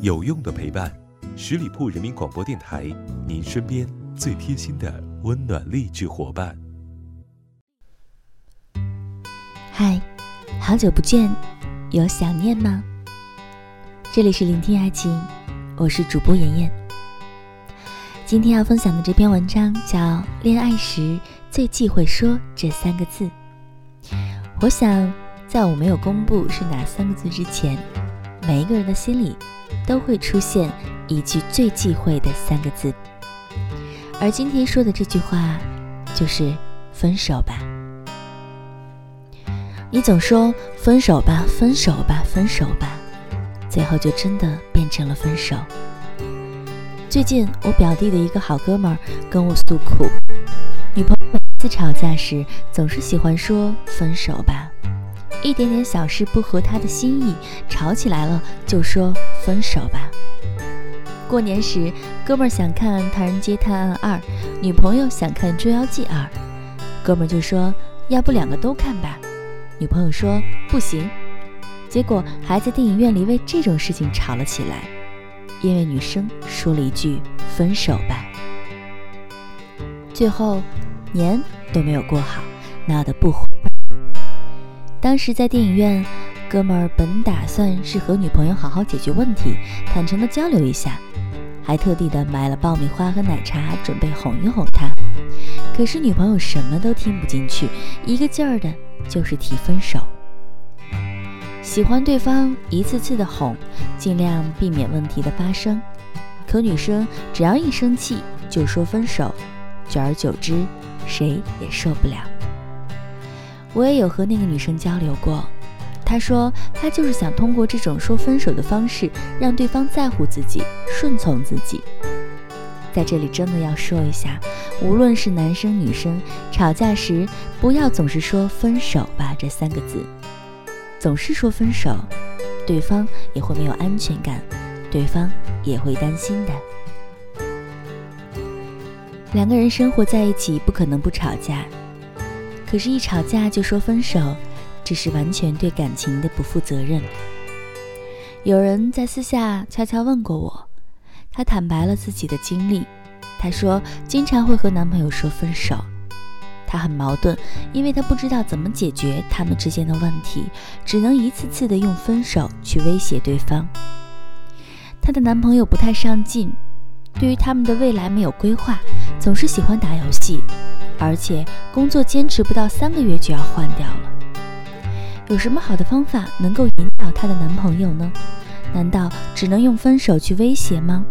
有用的陪伴，十里铺人民广播电台，您身边最贴心的温暖励志伙伴。嗨，好久不见，有想念吗？这里是聆听爱情，我是主播妍妍。今天要分享的这篇文章叫《恋爱时最忌讳说这三个字》。我想，在我没有公布是哪三个字之前，每一个人的心里。都会出现一句最忌讳的三个字，而今天说的这句话就是“分手吧”。你总说“分手吧，分手吧，分手吧”，最后就真的变成了分手。最近，我表弟的一个好哥们儿跟我诉苦，女朋友每次吵架时总是喜欢说“分手吧”。一点点小事不合他的心意，吵起来了就说分手吧。过年时，哥们想看《唐人街探案二》，女朋友想看《捉妖记二》，哥们就说要不两个都看吧。女朋友说不行，结果还在电影院里为这种事情吵了起来，因为女生说了一句分手吧。最后，年都没有过好，闹得不欢。当时在电影院，哥们儿本打算是和女朋友好好解决问题，坦诚的交流一下，还特地的买了爆米花和奶茶，准备哄一哄她。可是女朋友什么都听不进去，一个劲儿的就是提分手。喜欢对方，一次次的哄，尽量避免问题的发生。可女生只要一生气就说分手，久而久之，谁也受不了。我也有和那个女生交流过，她说她就是想通过这种说分手的方式，让对方在乎自己、顺从自己。在这里真的要说一下，无论是男生女生，吵架时不要总是说分手吧这三个字，总是说分手，对方也会没有安全感，对方也会担心的。两个人生活在一起，不可能不吵架。可是，一吵架就说分手，这是完全对感情的不负责任。有人在私下悄悄问过我，她坦白了自己的经历。她说，经常会和男朋友说分手，她很矛盾，因为她不知道怎么解决他们之间的问题，只能一次次的用分手去威胁对方。她的男朋友不太上进，对于他们的未来没有规划，总是喜欢打游戏。而且工作坚持不到三个月就要换掉了，有什么好的方法能够引导她的男朋友呢？难道只能用分手去威胁吗？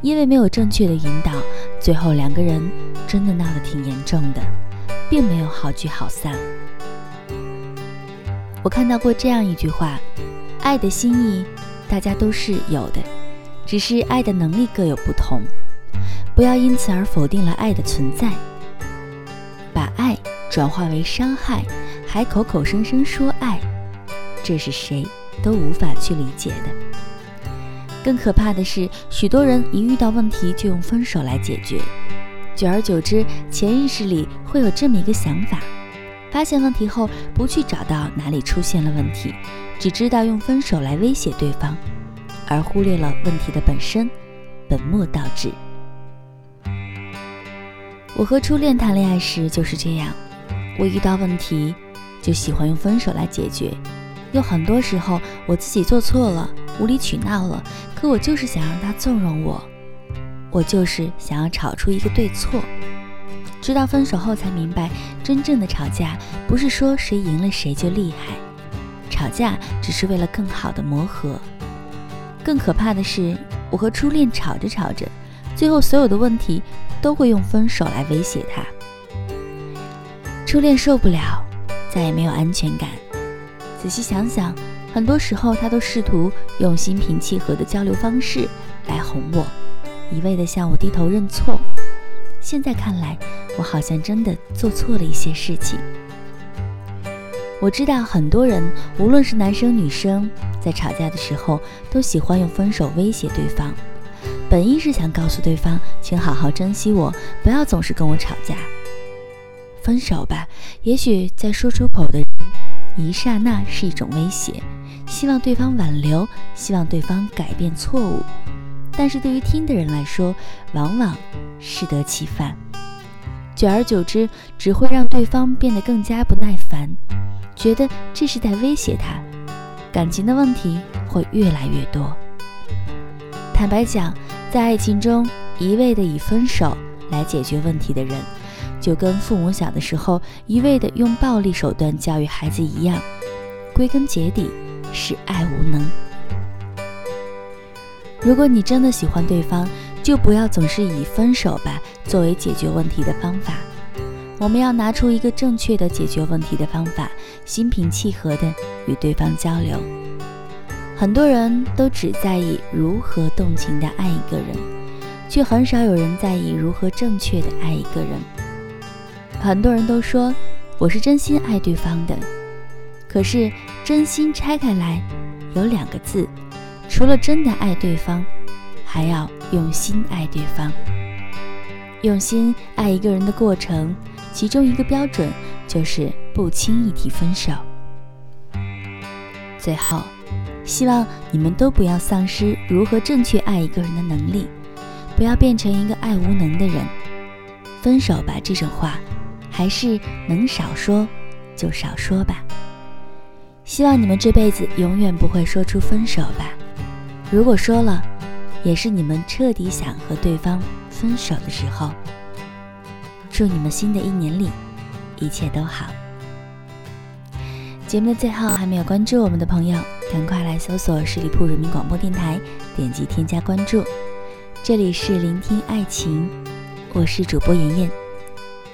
因为没有正确的引导，最后两个人真的闹得挺严重的，并没有好聚好散。我看到过这样一句话：爱的心意大家都是有的，只是爱的能力各有不同，不要因此而否定了爱的存在。转化为伤害，还口口声声说爱，这是谁都无法去理解的。更可怕的是，许多人一遇到问题就用分手来解决，久而久之，潜意识里会有这么一个想法：发现问题后不去找到哪里出现了问题，只知道用分手来威胁对方，而忽略了问题的本身，本末倒置。我和初恋谈恋爱时就是这样，我遇到问题就喜欢用分手来解决。有很多时候我自己做错了，无理取闹了，可我就是想让他纵容我，我就是想要吵出一个对错。直到分手后才明白，真正的吵架不是说谁赢了谁就厉害，吵架只是为了更好的磨合。更可怕的是，我和初恋吵着吵着，最后所有的问题。都会用分手来威胁他。初恋受不了，再也没有安全感。仔细想想，很多时候他都试图用心平气和的交流方式来哄我，一味的向我低头认错。现在看来，我好像真的做错了一些事情。我知道很多人，无论是男生女生，在吵架的时候都喜欢用分手威胁对方。本意是想告诉对方，请好好珍惜我，不要总是跟我吵架。分手吧，也许在说出口的一刹那是一种威胁，希望对方挽留，希望对方改变错误。但是对于听的人来说，往往适得其反。久而久之，只会让对方变得更加不耐烦，觉得这是在威胁他，感情的问题会越来越多。坦白讲，在爱情中，一味的以分手来解决问题的人，就跟父母小的时候一味的用暴力手段教育孩子一样，归根结底是爱无能。如果你真的喜欢对方，就不要总是以分手吧作为解决问题的方法。我们要拿出一个正确的解决问题的方法，心平气和的与对方交流。很多人都只在意如何动情的爱一个人，却很少有人在意如何正确的爱一个人。很多人都说我是真心爱对方的，可是真心拆开来有两个字，除了真的爱对方。还要用心爱对方，用心爱一个人的过程，其中一个标准就是不轻易提分手。最后，希望你们都不要丧失如何正确爱一个人的能力，不要变成一个爱无能的人。分手吧这种话，还是能少说就少说吧。希望你们这辈子永远不会说出分手吧。如果说了，也是你们彻底想和对方分手的时候。祝你们新的一年里一切都好。节目的最后，还没有关注我们的朋友，赶快来搜索十里铺人民广播电台，点击添加关注。这里是聆听爱情，我是主播妍妍，